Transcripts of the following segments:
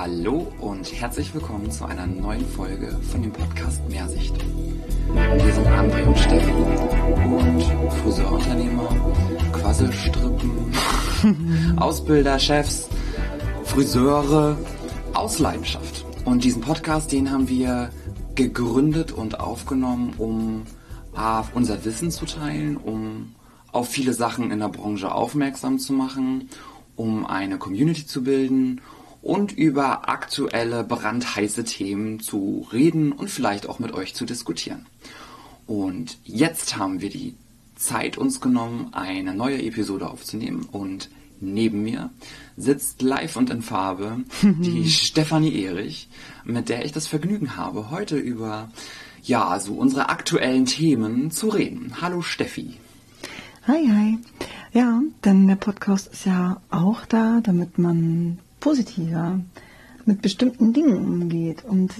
Hallo und herzlich willkommen zu einer neuen Folge von dem Podcast Mehrsicht. Wir sind André und Steffi und Friseurunternehmer, Quasselstrippen, Ausbilder, Chefs, Friseure aus Leidenschaft. Und diesen Podcast, den haben wir gegründet und aufgenommen, um A, unser Wissen zu teilen, um auf viele Sachen in der Branche aufmerksam zu machen, um eine Community zu bilden und über aktuelle brandheiße Themen zu reden und vielleicht auch mit euch zu diskutieren. Und jetzt haben wir die Zeit uns genommen, eine neue Episode aufzunehmen und neben mir sitzt live und in Farbe die Stefanie Erich, mit der ich das Vergnügen habe, heute über ja, so unsere aktuellen Themen zu reden. Hallo Steffi. Hi, hi. Ja, denn der Podcast ist ja auch da, damit man positiver mit bestimmten Dingen umgeht. Und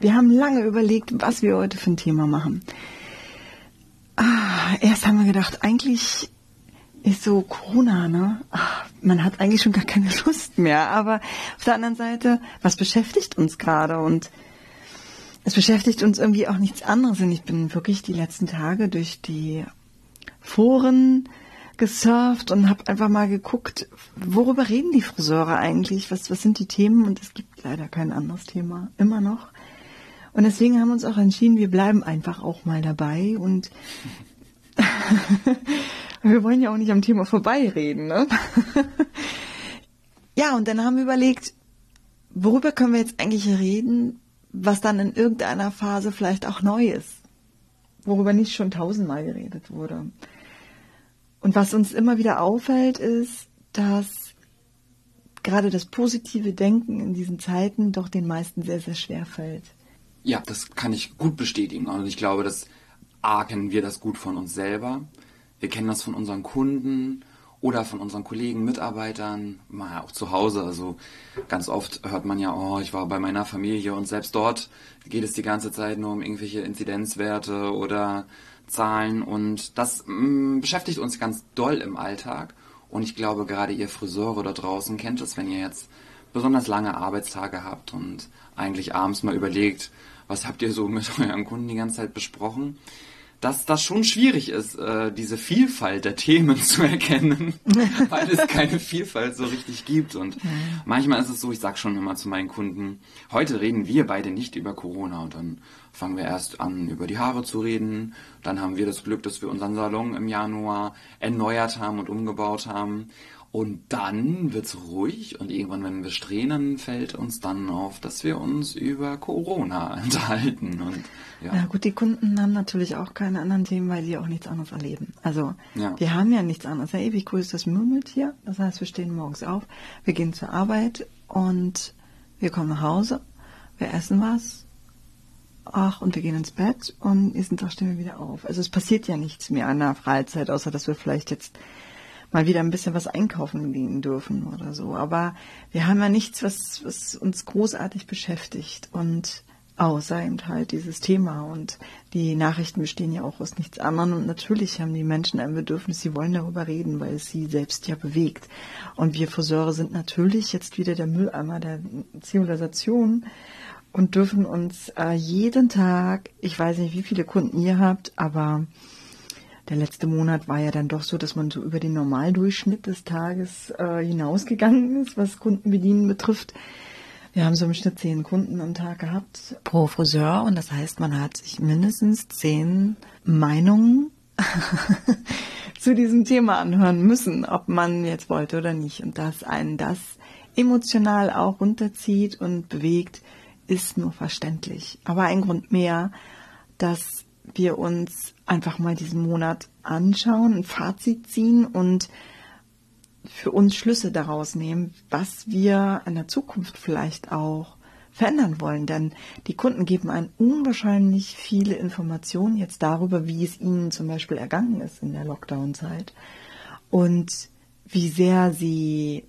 wir haben lange überlegt, was wir heute für ein Thema machen. Ah, erst haben wir gedacht, eigentlich ist so Corona, ne? Ach, man hat eigentlich schon gar keine Lust mehr. Aber auf der anderen Seite, was beschäftigt uns gerade? Und es beschäftigt uns irgendwie auch nichts anderes. Und ich bin wirklich die letzten Tage durch die Foren gesurft und habe einfach mal geguckt, worüber reden die Friseure eigentlich? Was, was sind die Themen? Und es gibt leider kein anderes Thema, immer noch. Und deswegen haben wir uns auch entschieden, wir bleiben einfach auch mal dabei und wir wollen ja auch nicht am Thema vorbeireden. Ne? ja, und dann haben wir überlegt, worüber können wir jetzt eigentlich reden, was dann in irgendeiner Phase vielleicht auch neu ist, worüber nicht schon tausendmal geredet wurde. Und was uns immer wieder auffällt, ist, dass gerade das positive Denken in diesen Zeiten doch den meisten sehr, sehr schwer fällt. Ja, das kann ich gut bestätigen. Und ich glaube, dass A, kennen wir das gut von uns selber. Wir kennen das von unseren Kunden oder von unseren Kollegen, Mitarbeitern, mal auch zu Hause. Also ganz oft hört man ja, oh, ich war bei meiner Familie und selbst dort geht es die ganze Zeit nur um irgendwelche Inzidenzwerte oder Zahlen und das mh, mm, beschäftigt uns ganz doll im Alltag. Und ich glaube, gerade ihr Friseure da draußen kennt es, wenn ihr jetzt besonders lange Arbeitstage habt und eigentlich abends mal überlegt, was habt ihr so mit euren Kunden die ganze Zeit besprochen dass das schon schwierig ist, äh, diese Vielfalt der Themen zu erkennen, weil es keine Vielfalt so richtig gibt. Und manchmal ist es so, ich sag schon immer zu meinen Kunden, heute reden wir beide nicht über Corona und dann fangen wir erst an, über die Haare zu reden. Dann haben wir das Glück, dass wir unseren Salon im Januar erneuert haben und umgebaut haben. Und dann wird's ruhig und irgendwann, wenn wir strähnen, fällt uns dann auf, dass wir uns über Corona unterhalten. Und, ja. ja gut, die Kunden haben natürlich auch keine anderen Themen, weil sie auch nichts anderes erleben. Also ja. wir haben ja nichts anderes. Ja, ewig cool ist das Murmeltier. Das heißt, wir stehen morgens auf, wir gehen zur Arbeit und wir kommen nach Hause, wir essen was, ach, und wir gehen ins Bett und nächsten Tag stehen wir wieder auf. Also es passiert ja nichts mehr an der Freizeit, außer dass wir vielleicht jetzt mal wieder ein bisschen was einkaufen gehen dürfen oder so. Aber wir haben ja nichts, was, was uns großartig beschäftigt und außer eben halt dieses Thema. Und die Nachrichten bestehen ja auch aus nichts anderem. Und natürlich haben die Menschen ein Bedürfnis, sie wollen darüber reden, weil es sie selbst ja bewegt. Und wir Friseure sind natürlich jetzt wieder der Mülleimer der Zivilisation und dürfen uns äh, jeden Tag, ich weiß nicht, wie viele Kunden ihr habt, aber der letzte Monat war ja dann doch so, dass man so über den Normaldurchschnitt des Tages äh, hinausgegangen ist, was Kundenbedienen betrifft. Wir haben so im Schnitt zehn Kunden am Tag gehabt pro Friseur und das heißt, man hat sich mindestens zehn Meinungen zu diesem Thema anhören müssen, ob man jetzt wollte oder nicht. Und dass einen das emotional auch runterzieht und bewegt, ist nur verständlich. Aber ein Grund mehr, dass wir uns einfach mal diesen Monat anschauen, ein Fazit ziehen und für uns Schlüsse daraus nehmen, was wir in der Zukunft vielleicht auch verändern wollen. Denn die Kunden geben einen unwahrscheinlich viele Informationen jetzt darüber, wie es ihnen zum Beispiel ergangen ist in der Lockdown-Zeit und wie sehr sie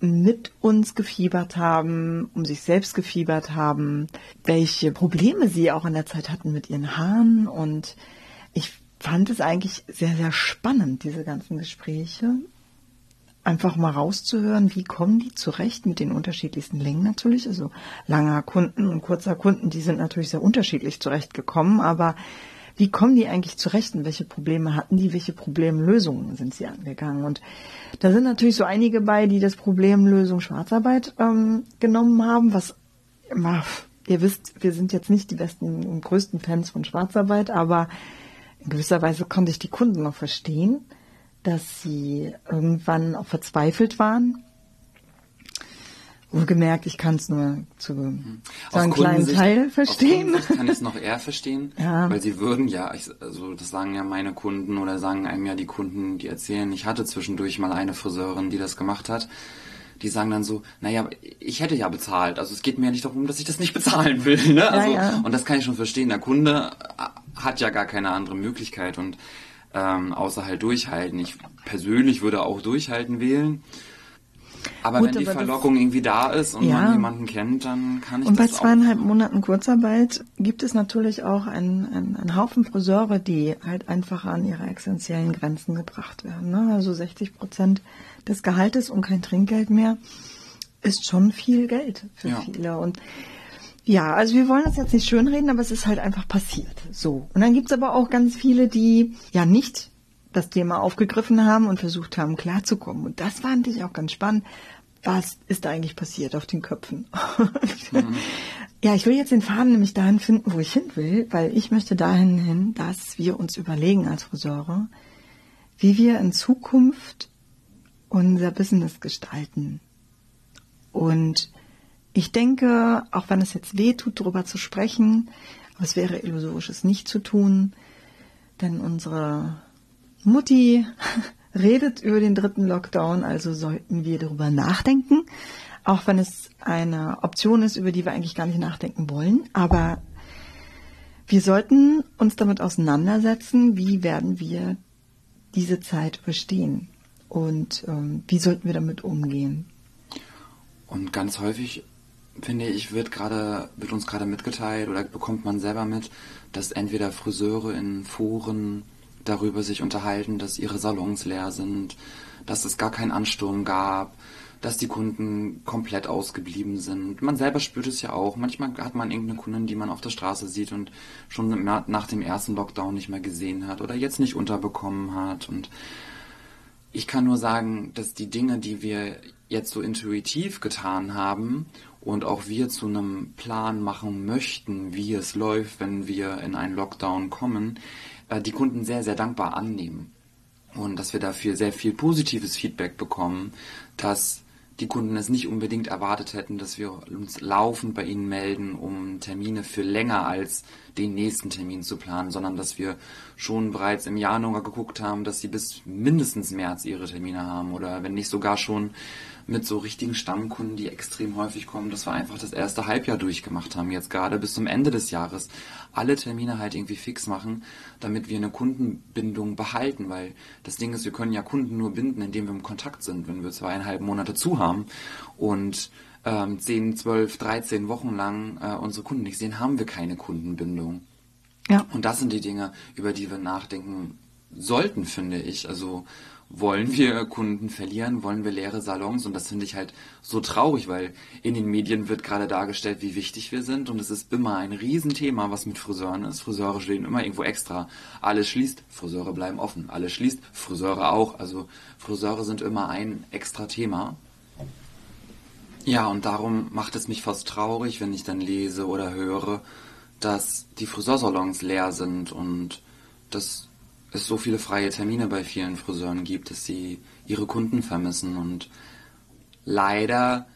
mit uns gefiebert haben, um sich selbst gefiebert haben, welche Probleme sie auch in der Zeit hatten mit ihren Haaren. Und ich fand es eigentlich sehr, sehr spannend, diese ganzen Gespräche. einfach mal rauszuhören, wie kommen die zurecht mit den unterschiedlichsten Längen natürlich. Also langer Kunden und kurzer Kunden, die sind natürlich sehr unterschiedlich zurechtgekommen, aber wie kommen die eigentlich zurecht und welche Probleme hatten die, welche Problemlösungen sind sie angegangen. Und da sind natürlich so einige bei, die das Problem Lösung Schwarzarbeit ähm, genommen haben, was immer, ihr wisst, wir sind jetzt nicht die besten und größten Fans von Schwarzarbeit, aber in gewisser Weise konnte ich die Kunden noch verstehen, dass sie irgendwann auch verzweifelt waren Wohlgemerkt, ich kann es nur zu hm. so einem kleinen Teil verstehen. Ich kann es noch eher verstehen, ja. weil sie würden ja, also das sagen ja meine Kunden oder sagen einem ja die Kunden, die erzählen, ich hatte zwischendurch mal eine Friseurin, die das gemacht hat. Die sagen dann so, naja, ich hätte ja bezahlt. Also es geht mir ja nicht darum, dass ich das nicht bezahlen will. Ne? Also, ja, ja. Und das kann ich schon verstehen. Der Kunde hat ja gar keine andere Möglichkeit und ähm, außer halt durchhalten. Ich persönlich würde auch durchhalten wählen. Aber Gut, wenn die aber Verlockung irgendwie da ist und ja. man jemanden kennt, dann kann ich und das Und bei zweieinhalb auch. Monaten Kurzarbeit gibt es natürlich auch einen, einen, einen Haufen Friseure, die halt einfach an ihre essentiellen Grenzen gebracht werden. Ne? Also 60 Prozent des Gehaltes und kein Trinkgeld mehr ist schon viel Geld für ja. viele. Und ja, also wir wollen das jetzt nicht schönreden, aber es ist halt einfach passiert. So. Und dann gibt es aber auch ganz viele, die ja nicht das Thema aufgegriffen haben und versucht haben, klarzukommen. Und das fand ich auch ganz spannend. Was ist da eigentlich passiert auf den Köpfen? Mhm. ja, ich will jetzt den Faden nämlich dahin finden, wo ich hin will, weil ich möchte dahin hin, dass wir uns überlegen als Friseure, wie wir in Zukunft unser Business gestalten. Und ich denke, auch wenn es jetzt weh tut, darüber zu sprechen, aber es wäre illusorisch, es nicht zu tun, denn unsere Mutti redet über den dritten Lockdown, also sollten wir darüber nachdenken, auch wenn es eine Option ist, über die wir eigentlich gar nicht nachdenken wollen. Aber wir sollten uns damit auseinandersetzen, wie werden wir diese Zeit überstehen und ähm, wie sollten wir damit umgehen. Und ganz häufig finde ich, wird gerade, wird uns gerade mitgeteilt oder bekommt man selber mit, dass entweder Friseure in Foren darüber sich unterhalten, dass ihre Salons leer sind, dass es gar keinen Ansturm gab, dass die Kunden komplett ausgeblieben sind. Man selber spürt es ja auch. Manchmal hat man irgendeine Kundin, die man auf der Straße sieht und schon nach dem ersten Lockdown nicht mehr gesehen hat oder jetzt nicht unterbekommen hat. Und ich kann nur sagen, dass die Dinge, die wir jetzt so intuitiv getan haben und auch wir zu einem Plan machen möchten, wie es läuft, wenn wir in einen Lockdown kommen, die Kunden sehr, sehr dankbar annehmen. Und dass wir dafür sehr viel positives Feedback bekommen, dass die Kunden es nicht unbedingt erwartet hätten, dass wir uns laufend bei ihnen melden, um Termine für länger als den nächsten Termin zu planen, sondern dass wir schon bereits im Januar geguckt haben, dass sie bis mindestens März ihre Termine haben oder wenn nicht sogar schon mit so richtigen Stammkunden, die extrem häufig kommen, dass wir einfach das erste Halbjahr durchgemacht haben, jetzt gerade bis zum Ende des Jahres. Alle Termine halt irgendwie fix machen, damit wir eine Kundenbindung behalten, weil das Ding ist, wir können ja Kunden nur binden, indem wir im Kontakt sind, wenn wir zweieinhalb Monate zu haben und ähm, 10, 12, 13 Wochen lang äh, unsere Kunden nicht sehen, haben wir keine Kundenbindung. Ja. Und das sind die Dinge, über die wir nachdenken sollten, finde ich. Also wollen wir Kunden verlieren, wollen wir leere Salons und das finde ich halt so traurig, weil in den Medien wird gerade dargestellt, wie wichtig wir sind und es ist immer ein Riesenthema, was mit Friseuren ist. Friseure stehen immer irgendwo extra. Alles schließt, Friseure bleiben offen. Alles schließt, Friseure auch. Also Friseure sind immer ein extra Thema. Ja, und darum macht es mich fast traurig, wenn ich dann lese oder höre, dass die Friseursalons leer sind und dass es so viele freie Termine bei vielen Friseuren gibt, dass sie ihre Kunden vermissen. Und leider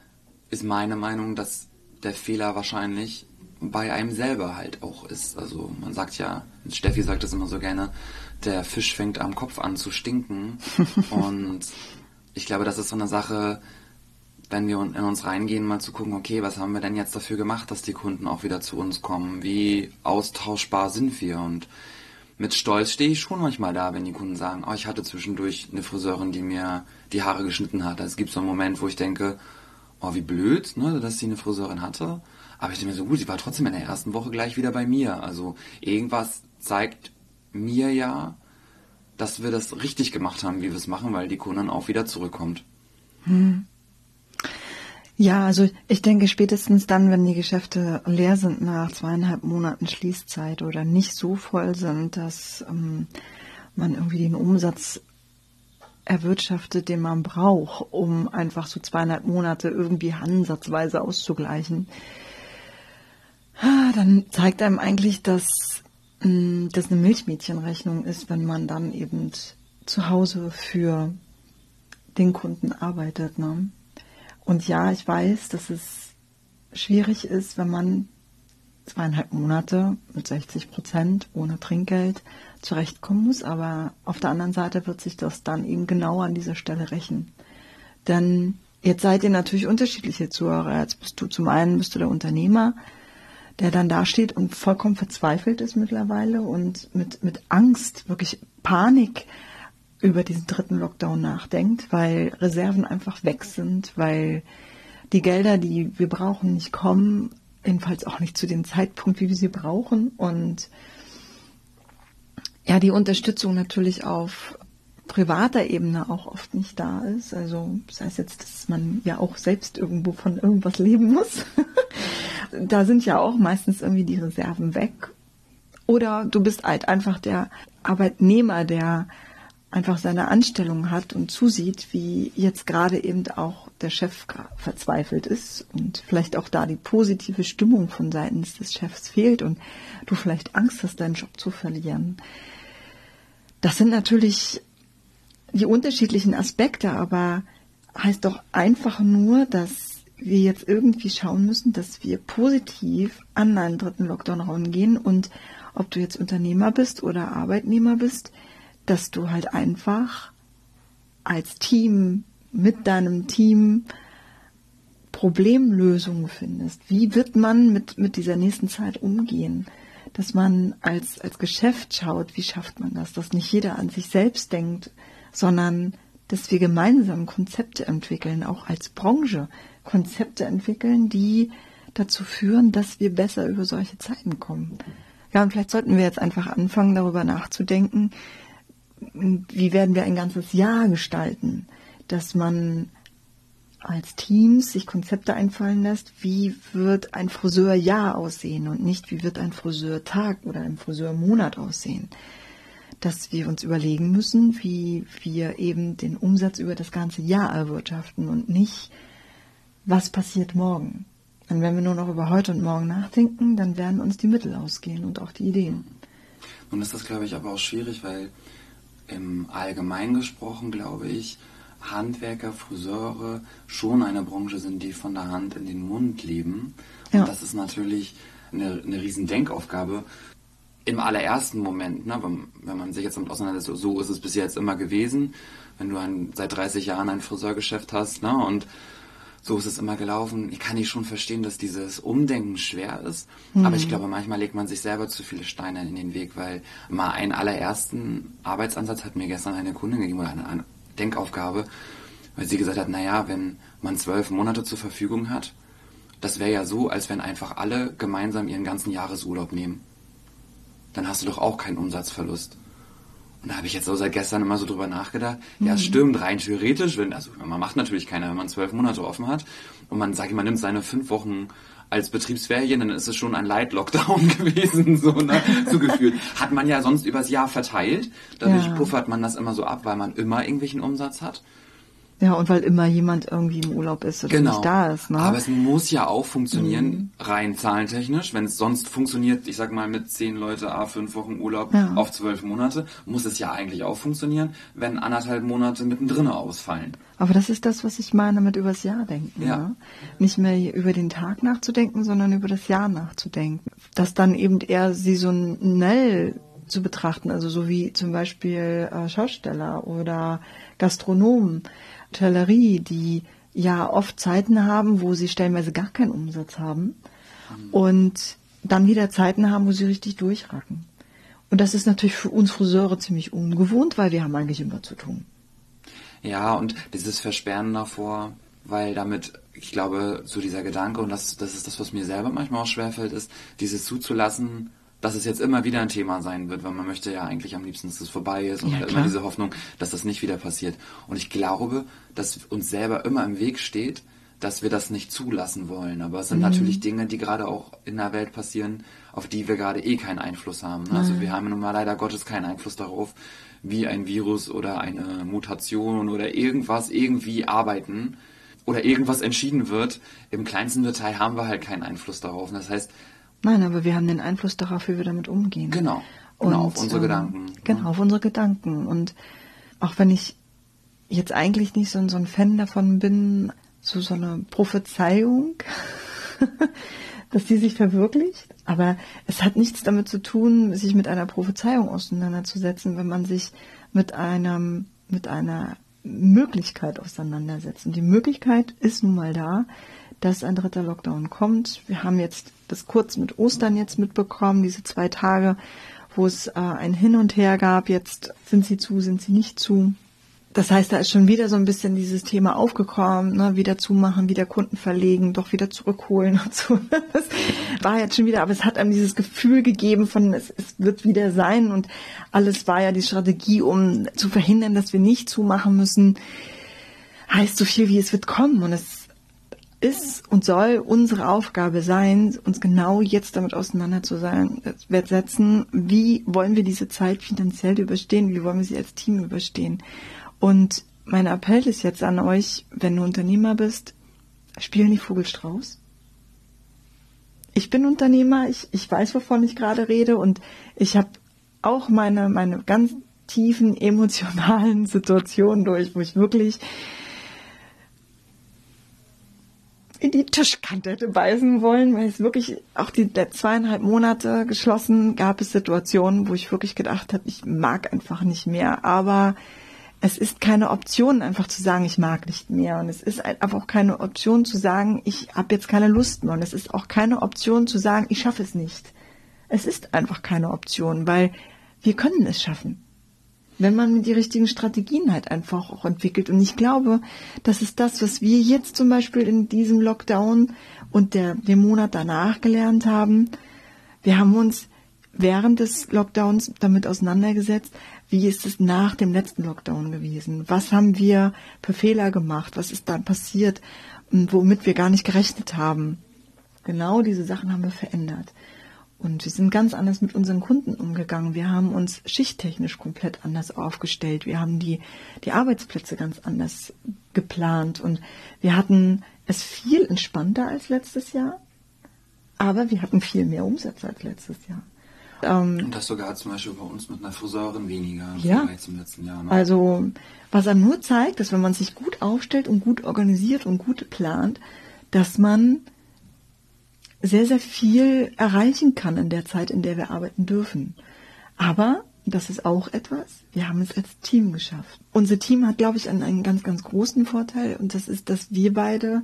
ist meine Meinung, dass der Fehler wahrscheinlich bei einem selber halt auch ist. Also man sagt ja, Steffi sagt das immer so gerne, der Fisch fängt am Kopf an zu stinken. und ich glaube, das ist so eine Sache, wenn wir in uns reingehen, mal zu gucken, okay, was haben wir denn jetzt dafür gemacht, dass die Kunden auch wieder zu uns kommen? Wie austauschbar sind wir? Und mit Stolz stehe ich schon manchmal da, wenn die Kunden sagen, oh, ich hatte zwischendurch eine Friseurin, die mir die Haare geschnitten hat. Also es gibt so einen Moment, wo ich denke, oh, wie blöd, ne, dass sie eine Friseurin hatte. Aber ich denke mir so, gut, sie war trotzdem in der ersten Woche gleich wieder bei mir. Also irgendwas zeigt mir ja, dass wir das richtig gemacht haben, wie wir es machen, weil die Kundin auch wieder zurückkommt. Hm. Ja, also ich denke spätestens dann, wenn die Geschäfte leer sind nach zweieinhalb Monaten Schließzeit oder nicht so voll sind, dass ähm, man irgendwie den Umsatz erwirtschaftet, den man braucht, um einfach so zweieinhalb Monate irgendwie ansatzweise auszugleichen, ah, dann zeigt einem eigentlich, dass mm, das eine Milchmädchenrechnung ist, wenn man dann eben zu Hause für den Kunden arbeitet. Ne? Und ja, ich weiß, dass es schwierig ist, wenn man zweieinhalb Monate mit 60 Prozent ohne Trinkgeld zurechtkommen muss, aber auf der anderen Seite wird sich das dann eben genau an dieser Stelle rächen. Denn jetzt seid ihr natürlich unterschiedliche Zuhörer. Jetzt bist du zum einen bist du der Unternehmer, der dann dasteht und vollkommen verzweifelt ist mittlerweile und mit, mit Angst, wirklich Panik über diesen dritten Lockdown nachdenkt, weil Reserven einfach weg sind, weil die Gelder, die wir brauchen, nicht kommen, jedenfalls auch nicht zu dem Zeitpunkt, wie wir sie brauchen und ja, die Unterstützung natürlich auf privater Ebene auch oft nicht da ist. Also das heißt jetzt, dass man ja auch selbst irgendwo von irgendwas leben muss. da sind ja auch meistens irgendwie die Reserven weg. Oder du bist halt einfach der Arbeitnehmer, der einfach seine Anstellung hat und zusieht, wie jetzt gerade eben auch der Chef verzweifelt ist und vielleicht auch da die positive Stimmung von seitens des Chefs fehlt und du vielleicht Angst hast, deinen Job zu verlieren. Das sind natürlich die unterschiedlichen Aspekte, aber heißt doch einfach nur, dass wir jetzt irgendwie schauen müssen, dass wir positiv an einen dritten Lockdown rangehen und ob du jetzt Unternehmer bist oder Arbeitnehmer bist, dass du halt einfach als Team mit deinem Team Problemlösungen findest. Wie wird man mit, mit dieser nächsten Zeit umgehen? Dass man als, als Geschäft schaut, wie schafft man das? Dass nicht jeder an sich selbst denkt, sondern dass wir gemeinsam Konzepte entwickeln, auch als Branche Konzepte entwickeln, die dazu führen, dass wir besser über solche Zeiten kommen. Ja, und vielleicht sollten wir jetzt einfach anfangen, darüber nachzudenken, wie werden wir ein ganzes Jahr gestalten, dass man als Teams sich Konzepte einfallen lässt, wie wird ein Friseurjahr aussehen und nicht wie wird ein Friseurtag oder ein Friseurmonat aussehen. Dass wir uns überlegen müssen, wie wir eben den Umsatz über das ganze Jahr erwirtschaften und nicht, was passiert morgen. Und wenn wir nur noch über heute und morgen nachdenken, dann werden uns die Mittel ausgehen und auch die Ideen. Nun ist das, glaube ich, aber auch schwierig, weil im Allgemeinen gesprochen, glaube ich, Handwerker, Friseure schon eine Branche sind, die von der Hand in den Mund leben. Ja. Und das ist natürlich eine, eine riesen Denkaufgabe. Im allerersten Moment, ne, wenn, wenn man sich jetzt damit auseinandersetzt, so ist es bis jetzt immer gewesen. Wenn du ein, seit 30 Jahren ein Friseurgeschäft hast ne, und so ist es immer gelaufen. Ich kann nicht schon verstehen, dass dieses Umdenken schwer ist. Mhm. Aber ich glaube, manchmal legt man sich selber zu viele Steine in den Weg, weil mal einen allerersten Arbeitsansatz hat mir gestern eine Kundin gegeben oder eine, eine Denkaufgabe, weil sie gesagt hat, naja, wenn man zwölf Monate zur Verfügung hat, das wäre ja so, als wenn einfach alle gemeinsam ihren ganzen Jahresurlaub nehmen. Dann hast du doch auch keinen Umsatzverlust. Und da habe ich jetzt so seit gestern immer so drüber nachgedacht. Mhm. Ja, stimmt, rein theoretisch, wenn, also man macht natürlich keiner, wenn man zwölf Monate offen hat und man sagt, man nimmt seine fünf Wochen als Betriebsferien, dann ist es schon ein Light-Lockdown gewesen, so, ne, so gefühlt. Hat man ja sonst übers Jahr verteilt. Dadurch ja. puffert man das immer so ab, weil man immer irgendwelchen Umsatz hat. Ja, und weil immer jemand irgendwie im Urlaub ist oder genau. nicht da ist. Ne? Aber es muss ja auch funktionieren, mhm. rein zahlentechnisch. Wenn es sonst funktioniert, ich sag mal mit zehn Leute, a fünf Wochen Urlaub ja. auf zwölf Monate, muss es ja eigentlich auch funktionieren, wenn anderthalb Monate mittendrin ausfallen. Aber das ist das, was ich meine mit übers Jahr denken. Ja. Ne? Nicht mehr über den Tag nachzudenken, sondern über das Jahr nachzudenken. Dass dann eben eher saisonell zu betrachten, also so wie zum Beispiel äh, Schausteller oder Gastronomen Hotellerie, die ja oft Zeiten haben, wo sie stellenweise gar keinen Umsatz haben mhm. und dann wieder Zeiten haben, wo sie richtig durchracken. Und das ist natürlich für uns Friseure ziemlich ungewohnt, weil wir haben eigentlich immer zu tun. Ja, und dieses Versperren davor, weil damit, ich glaube, so dieser Gedanke, und das, das ist das, was mir selber manchmal auch schwerfällt, ist, dieses zuzulassen, dass es jetzt immer wieder ein Thema sein wird, weil man möchte ja eigentlich am liebsten, dass es vorbei ist und ja, hat immer diese Hoffnung, dass das nicht wieder passiert. Und ich glaube, dass uns selber immer im Weg steht, dass wir das nicht zulassen wollen. Aber es sind mhm. natürlich Dinge, die gerade auch in der Welt passieren, auf die wir gerade eh keinen Einfluss haben. Ne? Also wir haben nun mal leider Gottes keinen Einfluss darauf, wie ein Virus oder eine Mutation oder irgendwas irgendwie arbeiten oder irgendwas entschieden wird. Im kleinsten Detail haben wir halt keinen Einfluss darauf. Und das heißt, Nein, aber wir haben den Einfluss darauf, wie wir damit umgehen. Genau. Genau, und, auf unsere äh, Gedanken. Genau, auf unsere Gedanken. Und auch wenn ich jetzt eigentlich nicht so, so ein Fan davon bin, so, so eine Prophezeiung, dass die sich verwirklicht. Aber es hat nichts damit zu tun, sich mit einer Prophezeiung auseinanderzusetzen, wenn man sich mit einem, mit einer Möglichkeit auseinandersetzt. Und die Möglichkeit ist nun mal da, dass ein dritter Lockdown kommt. Wir haben jetzt das kurz mit Ostern jetzt mitbekommen, diese zwei Tage, wo es äh, ein Hin und Her gab. Jetzt sind sie zu, sind sie nicht zu. Das heißt, da ist schon wieder so ein bisschen dieses Thema aufgekommen, ne? wieder zumachen, wieder Kunden verlegen, doch wieder zurückholen und so. Das war jetzt schon wieder, aber es hat einem dieses Gefühl gegeben von, es, es wird wieder sein und alles war ja die Strategie, um zu verhindern, dass wir nicht zumachen müssen. Heißt so viel wie es wird kommen und es ist und soll unsere Aufgabe sein, uns genau jetzt damit auseinanderzusetzen, wie wollen wir diese Zeit finanziell überstehen, wie wollen wir sie als Team überstehen. Und mein Appell ist jetzt an euch, wenn du Unternehmer bist, spiel nicht Vogelstrauß. Ich bin Unternehmer, ich, ich weiß, wovon ich gerade rede und ich habe auch meine, meine ganz tiefen emotionalen Situationen durch, wo ich wirklich in die Tischkante hätte beißen wollen, weil es wirklich auch die zweieinhalb Monate geschlossen gab es Situationen, wo ich wirklich gedacht habe, ich mag einfach nicht mehr. Aber es ist keine Option, einfach zu sagen, ich mag nicht mehr. Und es ist einfach auch keine Option zu sagen, ich habe jetzt keine Lust mehr. Und es ist auch keine Option zu sagen, ich schaffe es nicht. Es ist einfach keine Option, weil wir können es schaffen wenn man die richtigen Strategien halt einfach auch entwickelt. Und ich glaube, das ist das, was wir jetzt zum Beispiel in diesem Lockdown und der, dem Monat danach gelernt haben. Wir haben uns während des Lockdowns damit auseinandergesetzt, wie ist es nach dem letzten Lockdown gewesen? Was haben wir für Fehler gemacht? Was ist dann passiert, womit wir gar nicht gerechnet haben? Genau diese Sachen haben wir verändert. Und wir sind ganz anders mit unseren Kunden umgegangen. Wir haben uns schichttechnisch komplett anders aufgestellt. Wir haben die, die Arbeitsplätze ganz anders geplant. Und wir hatten es viel entspannter als letztes Jahr. Aber wir hatten viel mehr Umsatz als letztes Jahr. Ähm, und das sogar zum Beispiel bei uns mit einer Friseurin weniger im ja, zum letzten Jahr. Ne? Also, was einem nur zeigt, dass wenn man sich gut aufstellt und gut organisiert und gut plant, dass man sehr, sehr viel erreichen kann in der Zeit, in der wir arbeiten dürfen. Aber das ist auch etwas, wir haben es als Team geschafft. Unser Team hat, glaube ich, einen, einen ganz, ganz großen Vorteil und das ist, dass wir beide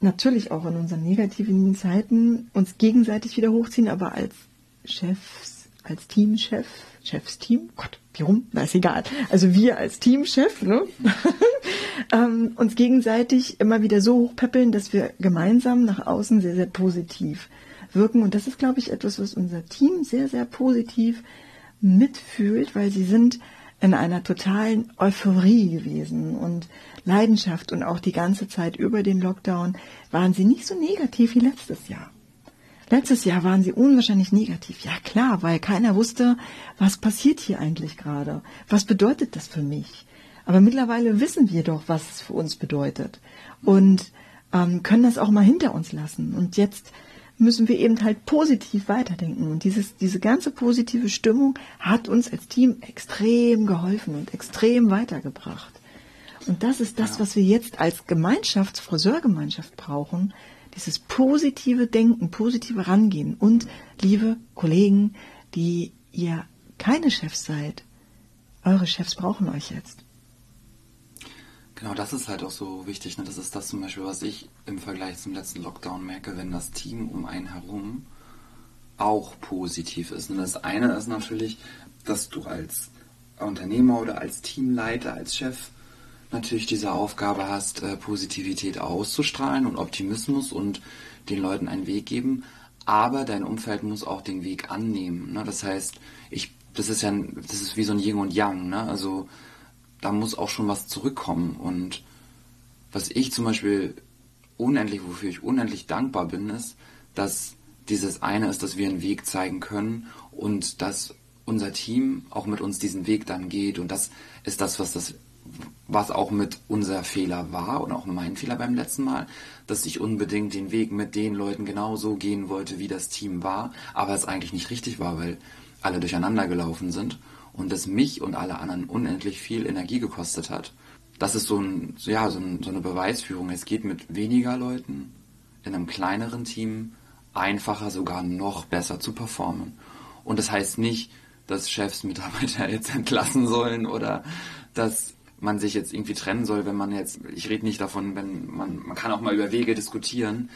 natürlich auch in unseren negativen Zeiten uns gegenseitig wieder hochziehen, aber als Chefs, als Teamchef, Chefsteam, Gott, wie rum? Na, ist egal. Also wir als Teamchef, ne? ähm, uns gegenseitig immer wieder so hochpäppeln, dass wir gemeinsam nach außen sehr, sehr positiv wirken. Und das ist, glaube ich, etwas, was unser Team sehr, sehr positiv mitfühlt, weil sie sind in einer totalen Euphorie gewesen und Leidenschaft und auch die ganze Zeit über den Lockdown waren sie nicht so negativ wie letztes Jahr. Letztes Jahr waren sie unwahrscheinlich negativ. Ja klar, weil keiner wusste, was passiert hier eigentlich gerade. Was bedeutet das für mich? Aber mittlerweile wissen wir doch, was es für uns bedeutet und ähm, können das auch mal hinter uns lassen. Und jetzt müssen wir eben halt positiv weiterdenken. Und dieses, diese ganze positive Stimmung hat uns als Team extrem geholfen und extrem weitergebracht. Und das ist das, was wir jetzt als Gemeinschaft, Friseurgemeinschaft brauchen, dieses positive Denken, positive Rangehen. Und liebe Kollegen, die ihr keine Chefs seid, eure Chefs brauchen euch jetzt. Genau, das ist halt auch so wichtig. Ne? Das ist das zum Beispiel, was ich im Vergleich zum letzten Lockdown merke, wenn das Team um einen herum auch positiv ist. Und das eine ist natürlich, dass du als Unternehmer oder als Teamleiter, als Chef natürlich diese Aufgabe hast, äh, Positivität auszustrahlen und Optimismus und den Leuten einen Weg geben. aber dein Umfeld muss auch den Weg annehmen. Ne? Das heißt, ich, das ist ja, das ist wie so ein Yin und Yang. Ne? Also da muss auch schon was zurückkommen. Und was ich zum Beispiel unendlich, wofür ich unendlich dankbar bin, ist, dass dieses eine ist, dass wir einen Weg zeigen können und dass unser Team auch mit uns diesen Weg dann geht. Und das ist das, was das was auch mit unser Fehler war und auch mein Fehler beim letzten Mal, dass ich unbedingt den Weg mit den Leuten genauso gehen wollte, wie das Team war, aber es eigentlich nicht richtig war, weil alle durcheinander gelaufen sind und es mich und alle anderen unendlich viel Energie gekostet hat. Das ist so, ein, ja, so, ein, so eine Beweisführung. Es geht mit weniger Leuten in einem kleineren Team einfacher, sogar noch besser zu performen. Und das heißt nicht, dass Chefs Mitarbeiter jetzt entlassen sollen oder dass man sich jetzt irgendwie trennen soll, wenn man jetzt, ich rede nicht davon, wenn man, man kann auch mal über Wege diskutieren,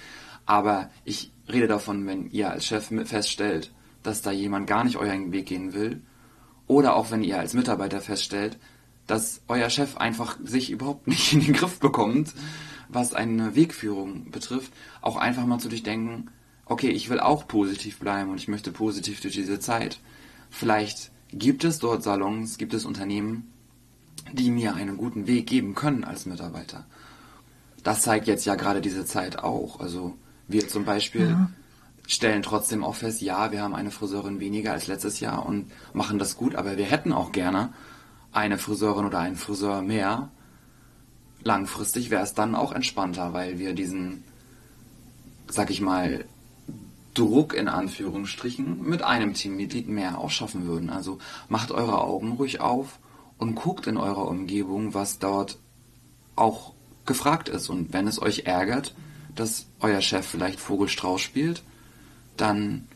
aber ich rede davon, wenn ihr als Chef feststellt, dass da jemand gar nicht euren Weg gehen will, oder auch wenn ihr als Mitarbeiter feststellt, dass euer Chef einfach sich überhaupt nicht in den Griff bekommt, was eine Wegführung betrifft, auch einfach mal zu durchdenken, okay, ich will auch positiv bleiben und ich möchte positiv durch diese Zeit. Vielleicht gibt es dort Salons, gibt es Unternehmen, die mir einen guten Weg geben können als Mitarbeiter. Das zeigt jetzt ja gerade diese Zeit auch. Also wir zum Beispiel ja. stellen trotzdem auch fest, ja, wir haben eine Friseurin weniger als letztes Jahr und machen das gut, aber wir hätten auch gerne eine Friseurin oder einen Friseur mehr. Langfristig wäre es dann auch entspannter, weil wir diesen, sag ich mal, Druck in Anführungsstrichen mit einem Teammitglied mehr auch schaffen würden. Also macht eure Augen ruhig auf und guckt in eurer Umgebung, was dort auch gefragt ist. Und wenn es euch ärgert, dass euer Chef vielleicht Vogelstrauß spielt, dann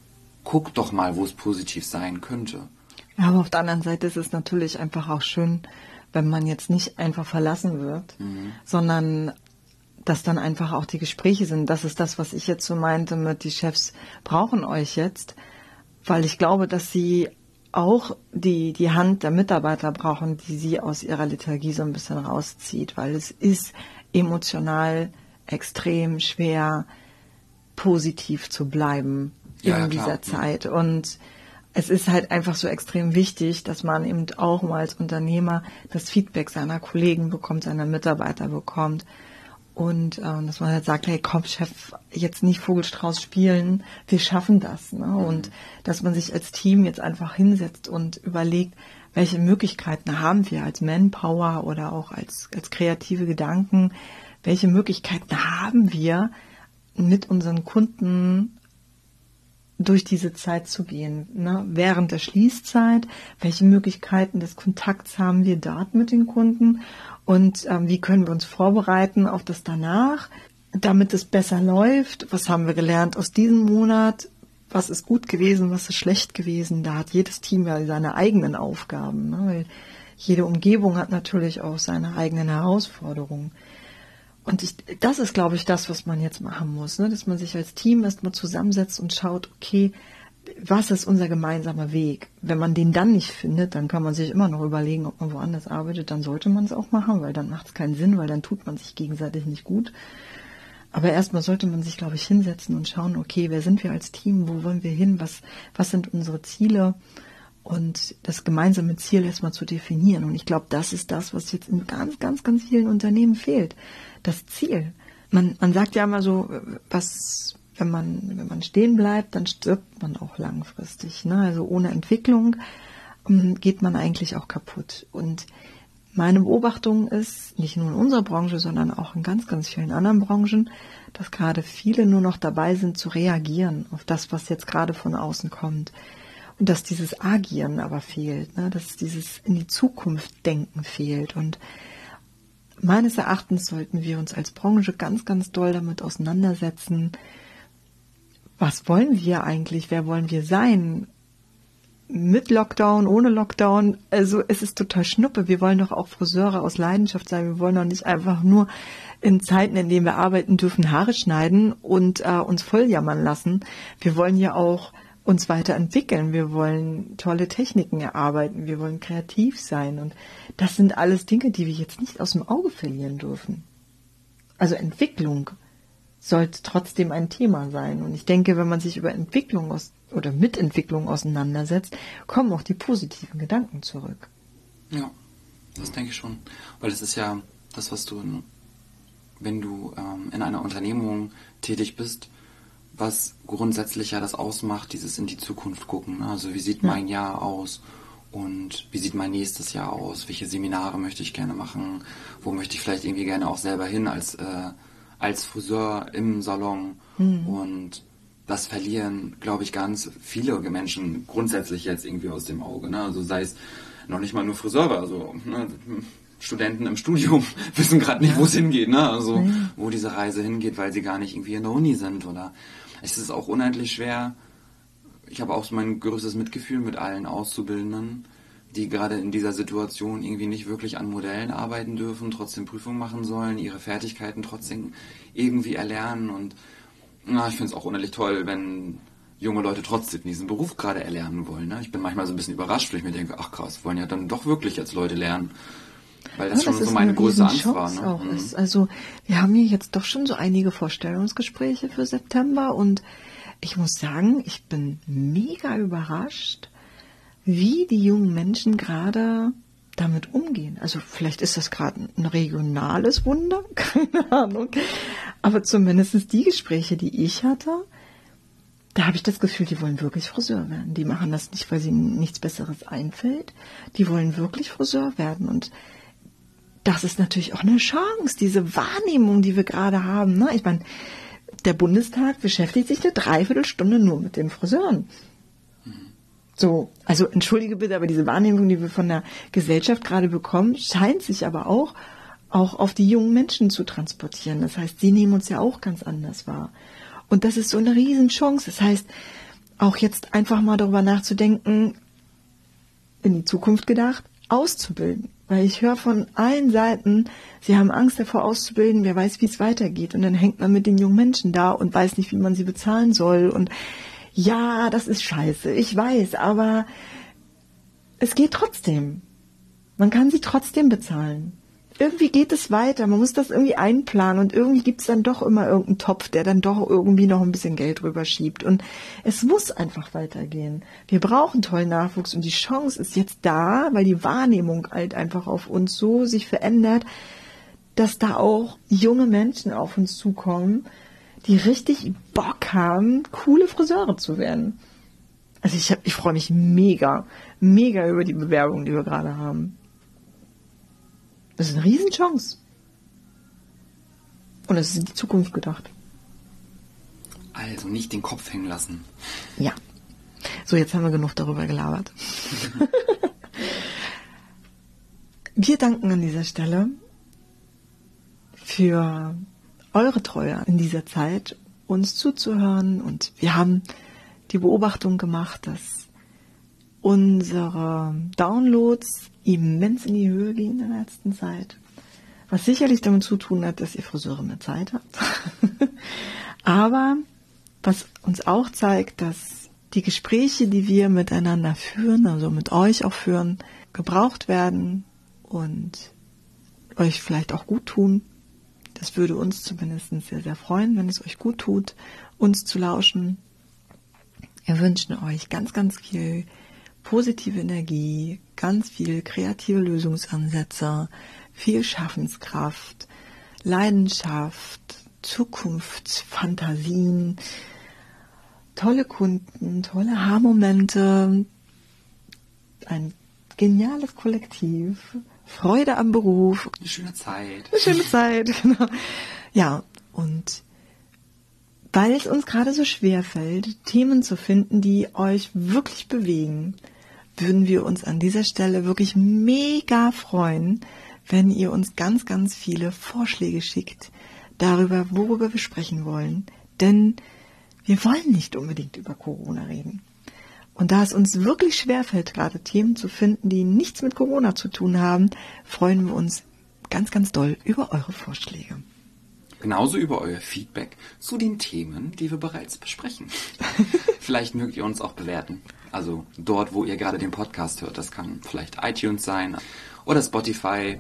guckt doch mal, wo es positiv sein könnte. Aber auf der anderen Seite ist es natürlich einfach auch schön, wenn man jetzt nicht einfach verlassen wird, mhm. sondern dass dann einfach auch die Gespräche sind. Das ist das, was ich jetzt so meinte mit, die Chefs brauchen euch jetzt, weil ich glaube, dass sie auch die, die Hand der Mitarbeiter brauchen, die sie aus ihrer Lethargie so ein bisschen rauszieht, weil es ist emotional extrem schwer, positiv zu bleiben ja, in dieser Zeit. Und es ist halt einfach so extrem wichtig, dass man eben auch mal als Unternehmer das Feedback seiner Kollegen bekommt, seiner Mitarbeiter bekommt und ähm, dass man halt sagt, hey, komm, Chef, jetzt nicht Vogelstrauß spielen, wir schaffen das. Ne? Mhm. Und dass man sich als Team jetzt einfach hinsetzt und überlegt, welche Möglichkeiten haben wir als Manpower oder auch als, als kreative Gedanken, welche Möglichkeiten haben wir, mit unseren Kunden durch diese Zeit zu gehen. Ne? Während der Schließzeit, welche Möglichkeiten des Kontakts haben wir dort mit den Kunden und ähm, wie können wir uns vorbereiten auf das danach, damit es besser läuft. Was haben wir gelernt aus diesem Monat? Was ist gut gewesen, was ist schlecht gewesen? Da hat jedes Team ja seine eigenen Aufgaben, ne? weil jede Umgebung hat natürlich auch seine eigenen Herausforderungen. Und ich, das ist, glaube ich, das, was man jetzt machen muss, ne? dass man sich als Team erstmal zusammensetzt und schaut, okay, was ist unser gemeinsamer Weg? Wenn man den dann nicht findet, dann kann man sich immer noch überlegen, ob man woanders arbeitet, dann sollte man es auch machen, weil dann macht es keinen Sinn, weil dann tut man sich gegenseitig nicht gut. Aber erstmal sollte man sich, glaube ich, hinsetzen und schauen, okay, wer sind wir als Team, wo wollen wir hin, was, was sind unsere Ziele und das gemeinsame Ziel erstmal zu definieren. Und ich glaube, das ist das, was jetzt in ganz, ganz, ganz vielen Unternehmen fehlt. Das Ziel. Man, man sagt ja immer so, was, wenn man, wenn man stehen bleibt, dann stirbt man auch langfristig. Ne? Also ohne Entwicklung ähm, geht man eigentlich auch kaputt. Und meine Beobachtung ist, nicht nur in unserer Branche, sondern auch in ganz, ganz vielen anderen Branchen, dass gerade viele nur noch dabei sind zu reagieren auf das, was jetzt gerade von außen kommt. Und dass dieses Agieren aber fehlt, ne? dass dieses in die Zukunft denken fehlt. Und meines Erachtens sollten wir uns als Branche ganz, ganz doll damit auseinandersetzen, was wollen wir eigentlich? Wer wollen wir sein? Mit Lockdown, ohne Lockdown. Also es ist total schnuppe. Wir wollen doch auch Friseure aus Leidenschaft sein. Wir wollen doch nicht einfach nur in Zeiten, in denen wir arbeiten dürfen, Haare schneiden und äh, uns volljammern lassen. Wir wollen ja auch uns weiterentwickeln. Wir wollen tolle Techniken erarbeiten. Wir wollen kreativ sein. Und das sind alles Dinge, die wir jetzt nicht aus dem Auge verlieren dürfen. Also Entwicklung sollte trotzdem ein Thema sein. Und ich denke, wenn man sich über Entwicklung aus, oder mit Entwicklung auseinandersetzt, kommen auch die positiven Gedanken zurück. Ja, das denke ich schon. Weil es ist ja das, was du, wenn du ähm, in einer Unternehmung tätig bist, was grundsätzlich ja das ausmacht, dieses in die Zukunft gucken. Ne? Also wie sieht mein Jahr aus und wie sieht mein nächstes Jahr aus? Welche Seminare möchte ich gerne machen? Wo möchte ich vielleicht irgendwie gerne auch selber hin als, äh, als Friseur im Salon? Mhm. Und das verlieren, glaube ich, ganz viele Menschen grundsätzlich jetzt irgendwie aus dem Auge. Ne? Also sei es noch nicht mal nur Friseure, also ne? Studenten im Studium wissen gerade nicht, ja. wo es hingeht, ne? Also mhm. wo diese Reise hingeht, weil sie gar nicht irgendwie in der Uni sind oder es ist auch unendlich schwer. Ich habe auch so mein größtes Mitgefühl mit allen Auszubildenden, die gerade in dieser Situation irgendwie nicht wirklich an Modellen arbeiten dürfen, trotzdem Prüfungen machen sollen, ihre Fertigkeiten trotzdem irgendwie erlernen. Und na, ich finde es auch unendlich toll, wenn junge Leute trotzdem diesen Beruf gerade erlernen wollen. Ne? Ich bin manchmal so ein bisschen überrascht, weil ich mir denke, ach krass, wollen ja dann doch wirklich jetzt Leute lernen. Weil das ja, schon das so meine größte Angst war. Ne? Auch mhm. ist. Also wir haben hier jetzt doch schon so einige Vorstellungsgespräche für September und ich muss sagen, ich bin mega überrascht, wie die jungen Menschen gerade damit umgehen. Also vielleicht ist das gerade ein regionales Wunder, keine Ahnung. Aber zumindest die Gespräche, die ich hatte, da habe ich das Gefühl, die wollen wirklich Friseur werden. Die machen das nicht, weil ihnen nichts Besseres einfällt. Die wollen wirklich Friseur werden. Und das ist natürlich auch eine Chance, diese Wahrnehmung, die wir gerade haben. Ne? Ich meine, der Bundestag beschäftigt sich eine Dreiviertelstunde nur mit den Friseuren. So, also entschuldige bitte, aber diese Wahrnehmung, die wir von der Gesellschaft gerade bekommen, scheint sich aber auch auch auf die jungen Menschen zu transportieren. Das heißt, sie nehmen uns ja auch ganz anders wahr. Und das ist so eine Riesenchance. Das heißt, auch jetzt einfach mal darüber nachzudenken, in die Zukunft gedacht, auszubilden. Weil ich höre von allen Seiten, sie haben Angst davor auszubilden, wer weiß, wie es weitergeht. Und dann hängt man mit den jungen Menschen da und weiß nicht, wie man sie bezahlen soll. Und ja, das ist scheiße, ich weiß, aber es geht trotzdem. Man kann sie trotzdem bezahlen irgendwie geht es weiter. Man muss das irgendwie einplanen und irgendwie gibt es dann doch immer irgendeinen Topf, der dann doch irgendwie noch ein bisschen Geld rüberschiebt. Und es muss einfach weitergehen. Wir brauchen tollen Nachwuchs und die Chance ist jetzt da, weil die Wahrnehmung halt einfach auf uns so sich verändert, dass da auch junge Menschen auf uns zukommen, die richtig Bock haben, coole Friseure zu werden. Also ich, hab, ich freue mich mega, mega über die Bewerbungen, die wir gerade haben. Das ist eine Riesenchance. Und es ist in die Zukunft gedacht. Also nicht den Kopf hängen lassen. Ja. So, jetzt haben wir genug darüber gelabert. wir danken an dieser Stelle für eure Treue in dieser Zeit, uns zuzuhören. Und wir haben die Beobachtung gemacht, dass unsere Downloads immens in die Höhe gehen in der letzten Zeit. Was sicherlich damit zu tun hat, dass ihr Friseure mehr Zeit habt. Aber was uns auch zeigt, dass die Gespräche, die wir miteinander führen, also mit euch auch führen, gebraucht werden und euch vielleicht auch gut tun. Das würde uns zumindest sehr, sehr freuen, wenn es euch gut tut, uns zu lauschen. Wir wünschen euch ganz, ganz viel positive Energie, ganz viel kreative Lösungsansätze, viel Schaffenskraft, Leidenschaft, Zukunftsfantasien, tolle Kunden, tolle Haarmomente, ein geniales Kollektiv, Freude am Beruf. Eine schöne Zeit. Eine schöne Zeit, genau. Ja, und weil es uns gerade so schwer fällt, Themen zu finden, die euch wirklich bewegen, würden wir uns an dieser Stelle wirklich mega freuen, wenn ihr uns ganz, ganz viele Vorschläge schickt darüber, worüber wir sprechen wollen. Denn wir wollen nicht unbedingt über Corona reden. Und da es uns wirklich schwerfällt, gerade Themen zu finden, die nichts mit Corona zu tun haben, freuen wir uns ganz, ganz doll über eure Vorschläge. Genauso über euer Feedback zu den Themen, die wir bereits besprechen. Vielleicht mögt ihr uns auch bewerten. Also dort, wo ihr gerade den Podcast hört. Das kann vielleicht iTunes sein oder Spotify.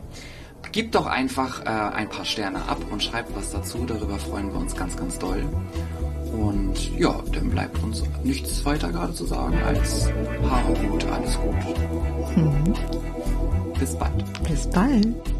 Gebt doch einfach äh, ein paar Sterne ab und schreibt was dazu. Darüber freuen wir uns ganz, ganz doll. Und ja, dann bleibt uns nichts weiter gerade zu sagen als Haare gut, alles gut. Mhm. Bis bald. Bis bald.